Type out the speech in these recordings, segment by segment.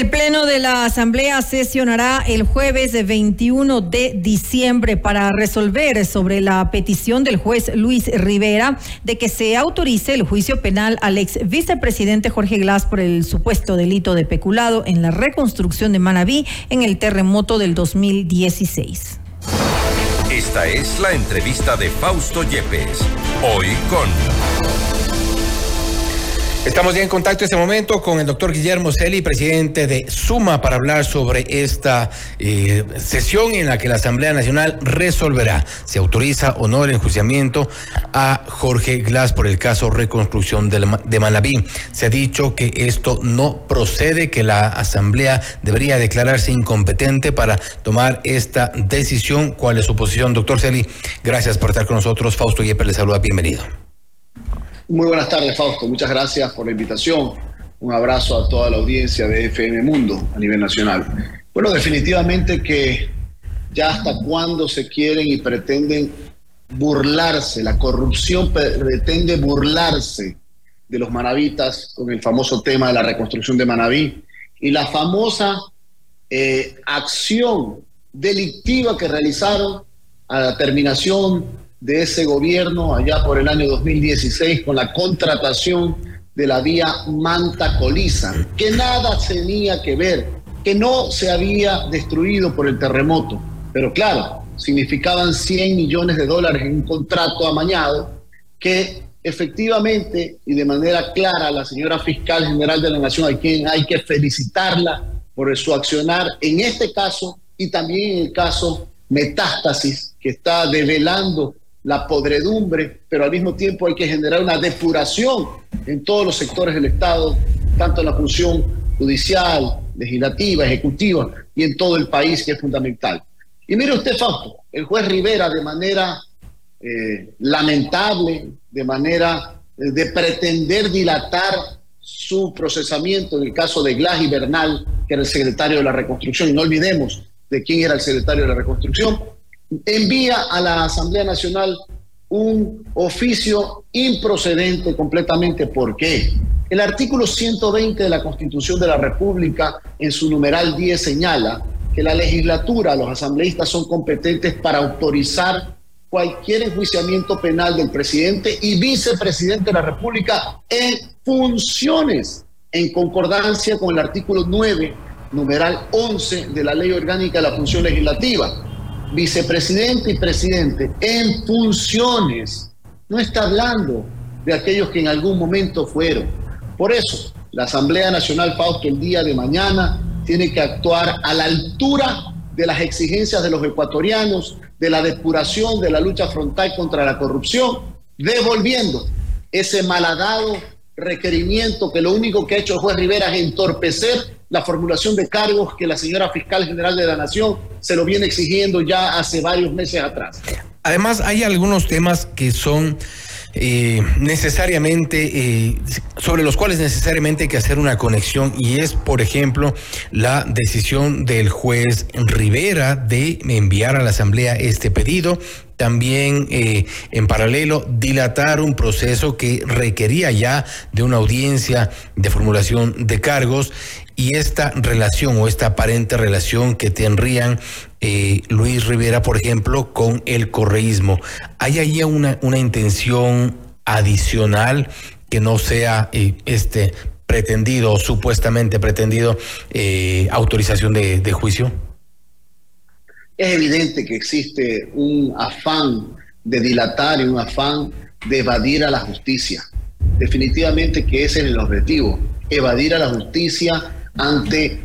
El Pleno de la Asamblea sesionará el jueves 21 de diciembre para resolver sobre la petición del juez Luis Rivera de que se autorice el juicio penal al ex vicepresidente Jorge Glass por el supuesto delito de peculado en la reconstrucción de Manabí en el terremoto del 2016. Esta es la entrevista de Fausto Yepes, hoy con... Estamos ya en contacto en este momento con el doctor Guillermo Celi, presidente de Suma, para hablar sobre esta eh, sesión en la que la Asamblea Nacional resolverá si autoriza o no el enjuiciamiento a Jorge Glass por el caso reconstrucción de, Manabí. Se ha dicho que esto no procede, que la Asamblea debería declararse incompetente para tomar esta decisión. ¿Cuál es su posición, doctor Celi? Gracias por estar con nosotros. Fausto Yepes le saluda. Bienvenido. Muy buenas tardes, Fausto. Muchas gracias por la invitación. Un abrazo a toda la audiencia de FM Mundo a nivel nacional. Bueno, definitivamente que ya hasta cuándo se quieren y pretenden burlarse, la corrupción pretende burlarse de los manavitas con el famoso tema de la reconstrucción de Manabí y la famosa eh, acción delictiva que realizaron a la terminación de ese gobierno allá por el año 2016 con la contratación de la vía Manta-Coliza, que nada tenía que ver, que no se había destruido por el terremoto, pero claro, significaban 100 millones de dólares en un contrato amañado que efectivamente y de manera clara la señora fiscal general de la Nación, a quien hay que felicitarla por su accionar en este caso y también en el caso Metástasis, que está develando la podredumbre, pero al mismo tiempo hay que generar una depuración en todos los sectores del Estado, tanto en la función judicial, legislativa, ejecutiva y en todo el país, que es fundamental. Y mire usted, Fausto, el juez Rivera de manera eh, lamentable, de manera eh, de pretender dilatar su procesamiento en el caso de Glass y Bernal, que era el secretario de la reconstrucción, y no olvidemos de quién era el secretario de la reconstrucción, envía a la Asamblea Nacional un oficio improcedente completamente. ¿Por qué? El artículo 120 de la Constitución de la República, en su numeral 10, señala que la legislatura, los asambleístas son competentes para autorizar cualquier enjuiciamiento penal del presidente y vicepresidente de la República en funciones, en concordancia con el artículo 9, numeral 11 de la Ley Orgánica de la Función Legislativa vicepresidente y presidente en funciones. No está hablando de aquellos que en algún momento fueron. Por eso, la Asamblea Nacional Fausto el día de mañana tiene que actuar a la altura de las exigencias de los ecuatorianos, de la depuración, de la lucha frontal contra la corrupción, devolviendo ese malhadado requerimiento que lo único que ha hecho el juez Rivera es entorpecer la formulación de cargos que la señora fiscal general de la Nación se lo viene exigiendo ya hace varios meses atrás. Además, hay algunos temas que son eh, necesariamente, eh, sobre los cuales necesariamente hay que hacer una conexión y es, por ejemplo, la decisión del juez Rivera de enviar a la Asamblea este pedido. También eh, en paralelo dilatar un proceso que requería ya de una audiencia de formulación de cargos y esta relación o esta aparente relación que tendrían eh, Luis Rivera, por ejemplo, con el correísmo. ¿Hay ahí una, una intención adicional que no sea eh, este pretendido o supuestamente pretendido autorización de, de juicio? Es evidente que existe un afán de dilatar y un afán de evadir a la justicia. Definitivamente que ese es el objetivo, evadir a la justicia ante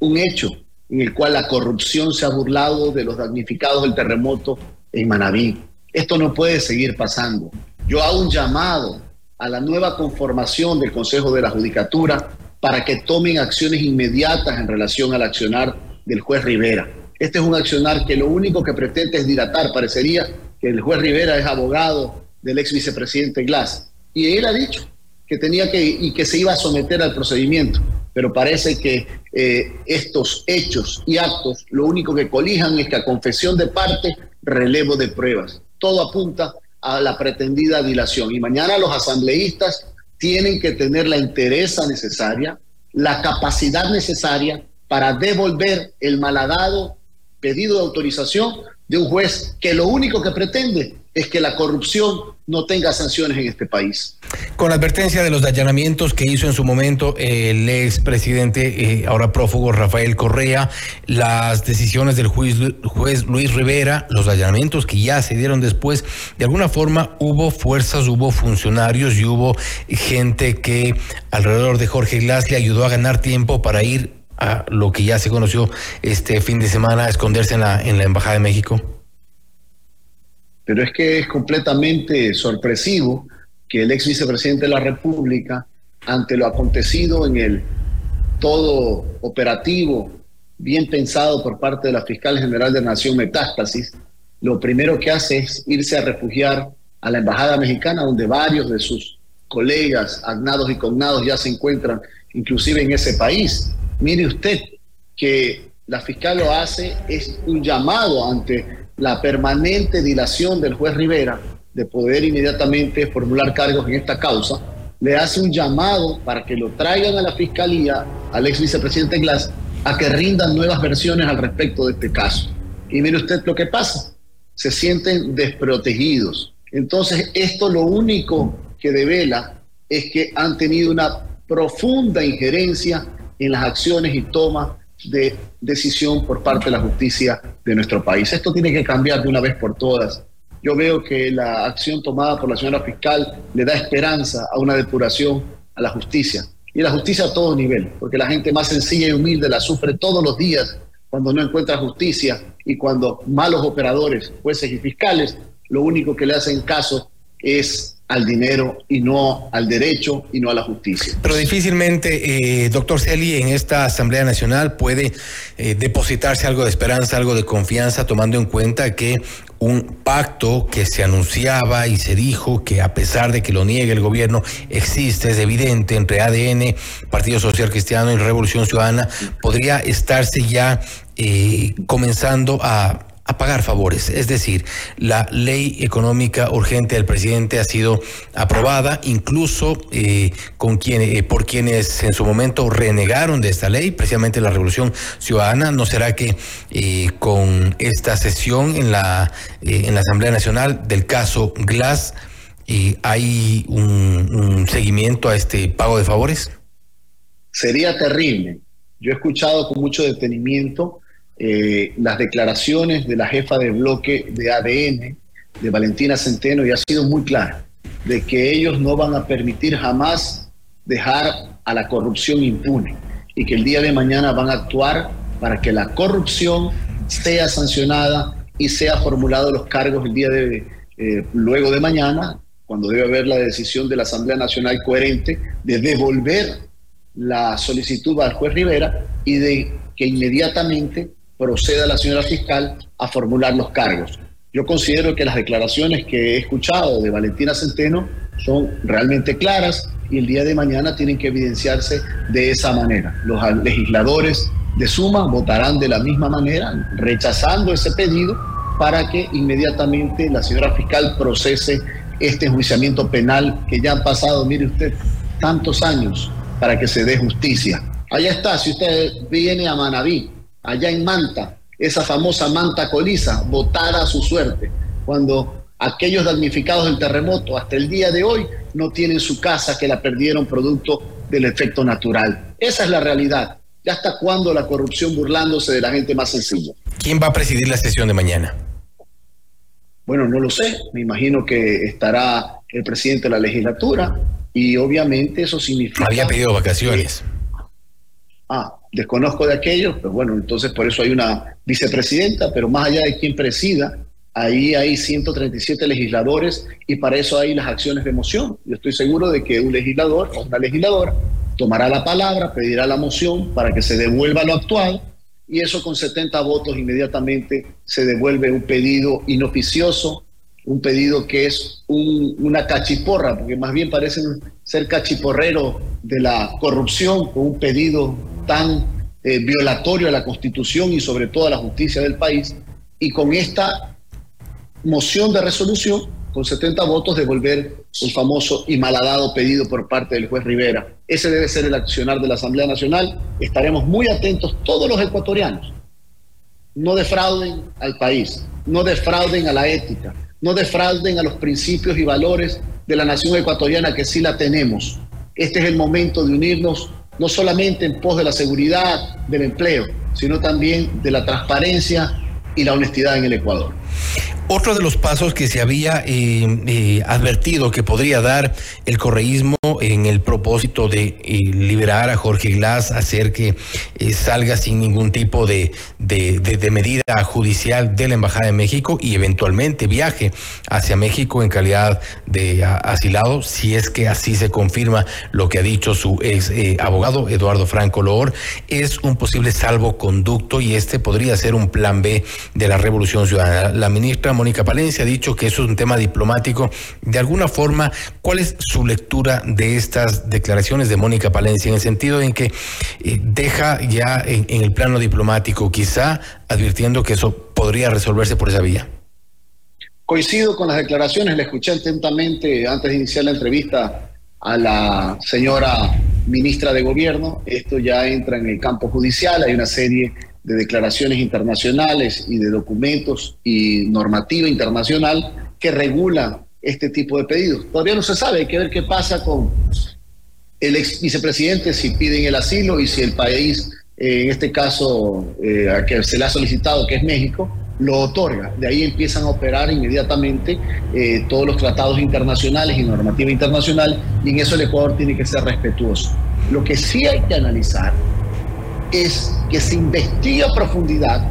un hecho en el cual la corrupción se ha burlado de los damnificados del terremoto en Manabí. Esto no puede seguir pasando. Yo hago un llamado a la nueva conformación del Consejo de la Judicatura para que tomen acciones inmediatas en relación al accionar del juez Rivera. Este es un accionar que lo único que pretende es dilatar. Parecería que el juez Rivera es abogado del ex vicepresidente Glass. Y él ha dicho que tenía que y que se iba a someter al procedimiento. Pero parece que eh, estos hechos y actos lo único que colijan es que a confesión de parte, relevo de pruebas. Todo apunta a la pretendida dilación. Y mañana los asambleístas tienen que tener la interés necesaria la capacidad necesaria para devolver el malhadado pedido de autorización de un juez que lo único que pretende es que la corrupción no tenga sanciones en este país. Con la advertencia de los allanamientos que hizo en su momento el expresidente, eh, ahora prófugo Rafael Correa, las decisiones del juez, juez Luis Rivera, los allanamientos que ya se dieron después, de alguna forma hubo fuerzas, hubo funcionarios y hubo gente que alrededor de Jorge Glass le ayudó a ganar tiempo para ir a lo que ya se conoció este fin de semana, a esconderse en la, en la Embajada de México pero es que es completamente sorpresivo que el ex vicepresidente de la República, ante lo acontecido en el todo operativo, bien pensado por parte de la fiscal general de Nación Metástasis, lo primero que hace es irse a refugiar a la Embajada Mexicana, donde varios de sus colegas, agnados y cognados, ya se encuentran inclusive en ese país. Mire usted que la fiscal lo hace, es un llamado ante la permanente dilación del juez Rivera de poder inmediatamente formular cargos en esta causa, le hace un llamado para que lo traigan a la fiscalía, al ex vicepresidente Glass, a que rindan nuevas versiones al respecto de este caso. Y mire usted lo que pasa, se sienten desprotegidos. Entonces, esto lo único que devela es que han tenido una profunda injerencia en las acciones y tomas de decisión por parte de la justicia de nuestro país. Esto tiene que cambiar de una vez por todas. Yo veo que la acción tomada por la señora fiscal le da esperanza a una depuración a la justicia. Y la justicia a todo nivel, porque la gente más sencilla y humilde la sufre todos los días cuando no encuentra justicia y cuando malos operadores, jueces y fiscales, lo único que le hacen caso es al dinero y no al derecho y no a la justicia. Pero difícilmente, eh, doctor Celi, en esta Asamblea Nacional puede eh, depositarse algo de esperanza, algo de confianza, tomando en cuenta que un pacto que se anunciaba y se dijo que a pesar de que lo niegue el gobierno, existe, es evidente, entre ADN, Partido Social Cristiano y Revolución Ciudadana, podría estarse ya eh, comenzando a a pagar favores. Es decir, la ley económica urgente del presidente ha sido aprobada, incluso eh, con quien, eh, por quienes en su momento renegaron de esta ley, precisamente la Revolución Ciudadana. ¿No será que eh, con esta sesión en la, en la Asamblea Nacional del caso Glass hay un seguimiento a este pago de favores? Sería terrible. Yo he escuchado con mucho detenimiento eh, las declaraciones de la jefa de bloque de ADN, de Valentina Centeno, y ha sido muy clara, de que ellos no van a permitir jamás dejar a la corrupción impune y que el día de mañana van a actuar para que la corrupción sea sancionada y sea formulado los cargos el día de eh, luego de mañana, cuando debe haber la decisión de la Asamblea Nacional coherente de devolver la solicitud al juez Rivera y de que inmediatamente proceda la señora fiscal a formular los cargos. Yo considero que las declaraciones que he escuchado de Valentina Centeno son realmente claras y el día de mañana tienen que evidenciarse de esa manera. Los legisladores de Suma votarán de la misma manera, rechazando ese pedido para que inmediatamente la señora fiscal procese este enjuiciamiento penal que ya han pasado, mire usted, tantos años para que se dé justicia. Allá está, si usted viene a Manabí, allá en Manta, esa famosa Manta Coliza, votada a su suerte, cuando aquellos damnificados del terremoto hasta el día de hoy no tienen su casa que la perdieron producto del efecto natural. Esa es la realidad. ¿Ya hasta cuándo la corrupción burlándose de la gente más sencilla? ¿Quién va a presidir la sesión de mañana? Bueno, no lo sé. Me imagino que estará el presidente de la legislatura y obviamente eso significa... Había pedido vacaciones. Ah, desconozco de aquello, pero bueno, entonces por eso hay una vicepresidenta, pero más allá de quien presida, ahí hay 137 legisladores y para eso hay las acciones de moción. Yo estoy seguro de que un legislador o una legisladora tomará la palabra, pedirá la moción para que se devuelva lo actual y eso con 70 votos inmediatamente se devuelve un pedido inoficioso, un pedido que es una cachiporra, porque más bien parecen ser cachiporreros de la corrupción con un pedido tan eh, violatorio a la Constitución y sobre todo a la justicia del país. Y con esta moción de resolución con 70 votos, devolver el famoso y malhadado pedido por parte del juez Rivera. Ese debe ser el accionar de la Asamblea Nacional. Estaremos muy atentos todos los ecuatorianos. No defrauden al país, no defrauden a la ética, no defrauden a los principios y valores de la nación ecuatoriana que sí la tenemos. Este es el momento de unirnos no solamente en pos de la seguridad, del empleo, sino también de la transparencia y la honestidad en el Ecuador. Otro de los pasos que se había eh, eh, advertido que podría dar el correísmo en el propósito de eh, liberar a Jorge Glass, hacer que salga sin ningún tipo de, de, medida judicial de la Embajada de México y eventualmente viaje hacia México en calidad de asilado, si es que así se confirma lo que ha dicho su ex abogado Eduardo Franco Loor, es un posible salvoconducto y este podría ser un plan B de la Revolución Ciudadana. La ministra Mónica Palencia ha dicho que eso es un tema diplomático. De alguna forma, ¿cuál es su lectura de estas declaraciones de Mónica Palencia en el sentido en que eh, deja ya en, el plano diplomático, quizá advirtiendo que eso podría resolverse por esa vía? Coincido con las declaraciones, le escuché atentamente antes de iniciar la entrevista a la señora ministra de Gobierno. Esto ya entra en el campo judicial, hay una serie de declaraciones internacionales y de documentos y normativa internacional que regula este tipo de pedidos. Todavía no se sabe, hay que ver qué pasa con el ex vicepresidente si piden el asilo y si el país, eh, en este caso eh, a que se le ha solicitado, que es México, lo otorga. De ahí empiezan a operar inmediatamente eh, todos los tratados internacionales y normativa internacional y en eso el Ecuador tiene que ser respetuoso. Lo que sí hay que analizar es que se investigue a profundidad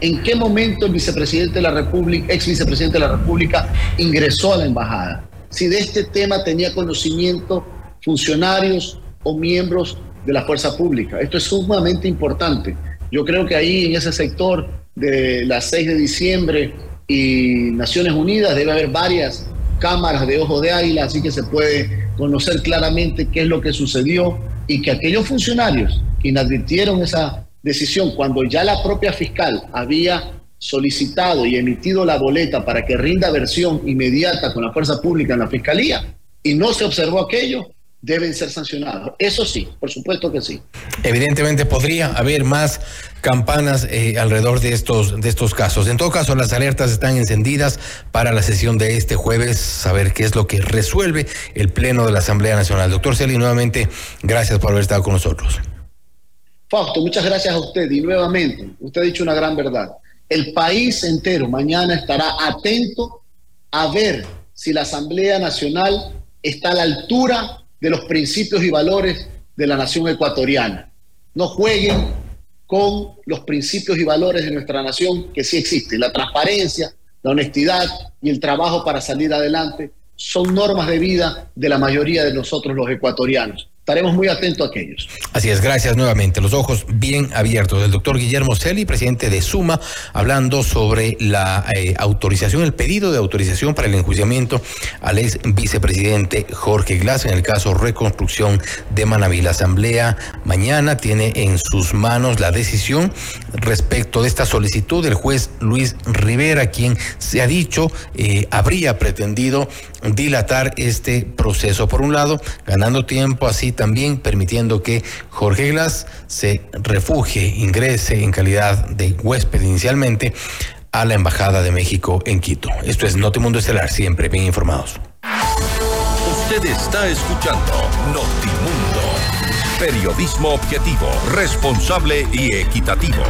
en qué momento el vicepresidente de la República, ex vicepresidente de la República, ingresó a la embajada. Si de este tema tenía conocimiento funcionarios o miembros de la fuerza pública. Esto es sumamente importante. Yo creo que ahí en ese sector de las 6 de diciembre y Naciones Unidas debe haber varias cámaras de ojo de águila, así que se puede conocer claramente qué es lo que sucedió y que aquellos funcionarios quienes advirtieron esa decisión cuando ya la propia fiscal había solicitado y emitido la boleta para que rinda versión inmediata con la fuerza pública en la fiscalía y no se observó aquello, deben ser sancionados. Eso sí, por supuesto que sí. Evidentemente podría haber más campanas eh, alrededor de estos, de estos casos. En todo caso, las alertas están encendidas para la sesión de este jueves, saber qué es lo que resuelve el Pleno de la Asamblea Nacional. Doctor Celi, nuevamente, gracias por haber estado con nosotros. Fausto, muchas gracias a usted y nuevamente, usted ha dicho una gran verdad. El país entero mañana estará atento a ver si la Asamblea Nacional está a la altura de los principios y valores de la nación ecuatoriana. No jueguen con los principios y valores de nuestra nación que sí existen. La transparencia, la honestidad y el trabajo para salir adelante son normas de vida de la mayoría de nosotros los ecuatorianos estaremos muy atentos a aquellos. Así es, gracias nuevamente. Los ojos bien abiertos del doctor Guillermo Celi, presidente de Suma, hablando sobre la eh, autorización, el pedido de autorización para el enjuiciamiento al ex vicepresidente Jorge Glass en el caso reconstrucción de Manaví. La Asamblea mañana tiene en sus manos la decisión respecto de esta solicitud del juez Luis Rivera, quien se ha dicho eh, habría pretendido dilatar este proceso. Por un lado, ganando tiempo así también permitiendo que Jorge Glass se refugie, ingrese en calidad de huésped inicialmente a la Embajada de México en Quito. Esto es Notimundo Estelar, siempre bien informados. Usted está escuchando Notimundo, periodismo objetivo, responsable y equitativo.